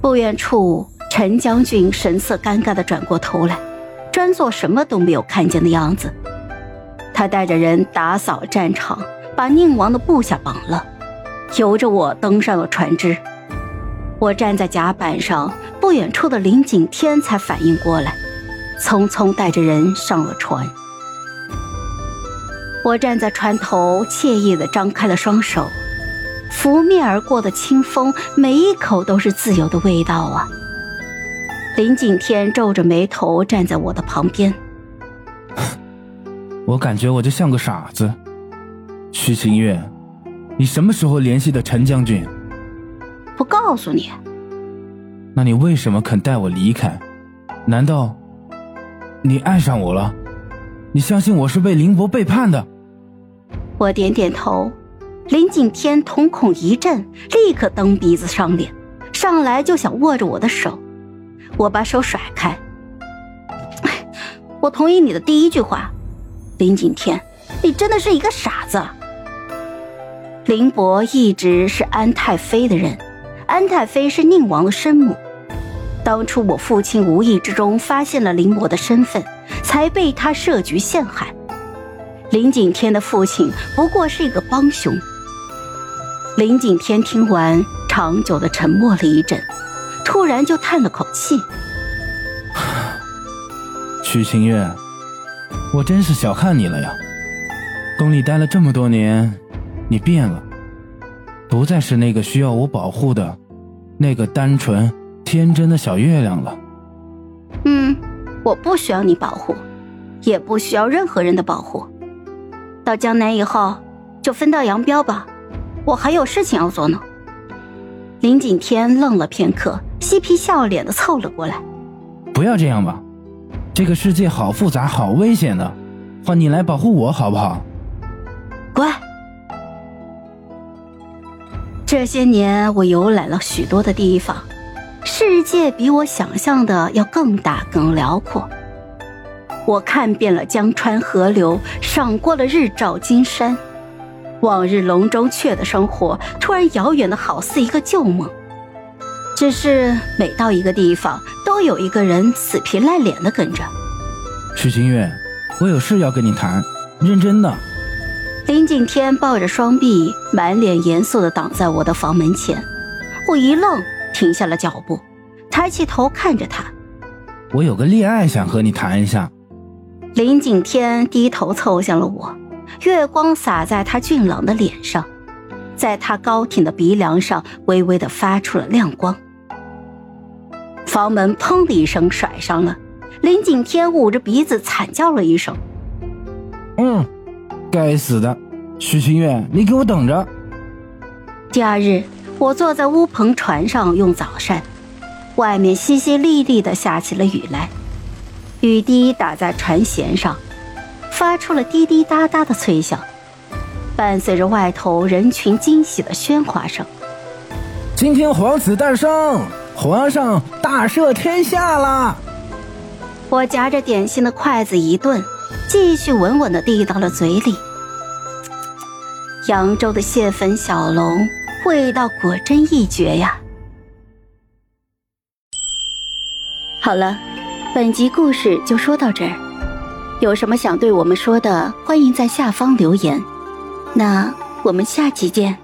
不远处，陈将军神色尴尬的转过头来，装作什么都没有看见的样子。他带着人打扫战场，把宁王的部下绑了，由着我登上了船只。我站在甲板上，不远处的林景天才反应过来，匆匆带着人上了船。我站在船头，惬意地张开了双手。拂面而过的清风，每一口都是自由的味道啊！林景天皱着眉头站在我的旁边，我感觉我就像个傻子。徐清月，你什么时候联系的陈将军？不告诉你。那你为什么肯带我离开？难道你爱上我了？你相信我是被林博背叛的？我点点头。林景天瞳孔一震，立刻蹬鼻子上脸，上来就想握着我的手。我把手甩开。我同意你的第一句话，林景天，你真的是一个傻子。林伯一直是安太妃的人，安太妃是宁王的生母。当初我父亲无意之中发现了林伯的身份，才被他设局陷害。林景天的父亲不过是一个帮凶。林景天听完，长久的沉默了一阵，突然就叹了口气：“ 曲清月，我真是小看你了呀！宫里待了这么多年，你变了，不再是那个需要我保护的，那个单纯天真的小月亮了。”“嗯，我不需要你保护，也不需要任何人的保护。到江南以后，就分道扬镳吧。”我还有事情要做呢。林景天愣了片刻，嬉皮笑脸的凑了过来：“不要这样吧，这个世界好复杂，好危险的，换你来保护我好不好？”乖。这些年我游览了许多的地方，世界比我想象的要更大更辽阔。我看遍了江川河流，赏过了日照金山。往日笼中雀的生活，突然遥远的好似一个旧梦。只是每到一个地方，都有一个人死皮赖脸的跟着。许清月，我有事要跟你谈，认真的。林景天抱着双臂，满脸严肃的挡在我的房门前。我一愣，停下了脚步，抬起头看着他。我有个恋爱想和你谈一下。林景天低头凑向了我。月光洒在他俊朗的脸上，在他高挺的鼻梁上微微的发出了亮光。房门砰的一声甩上了，林景天捂着鼻子惨叫了一声：“嗯，该死的，许清月，你给我等着！”第二日，我坐在乌篷船上用早膳，外面淅淅沥沥的下起了雨来，雨滴打在船舷上。发出了滴滴答答的脆响，伴随着外头人群惊喜的喧哗声。今天皇子诞生，皇上大赦天下啦。我夹着点心的筷子一顿，继续稳稳的递到了嘴里。扬州的蟹粉小笼，味道果真一绝呀！好了，本集故事就说到这儿。有什么想对我们说的，欢迎在下方留言。那我们下期见。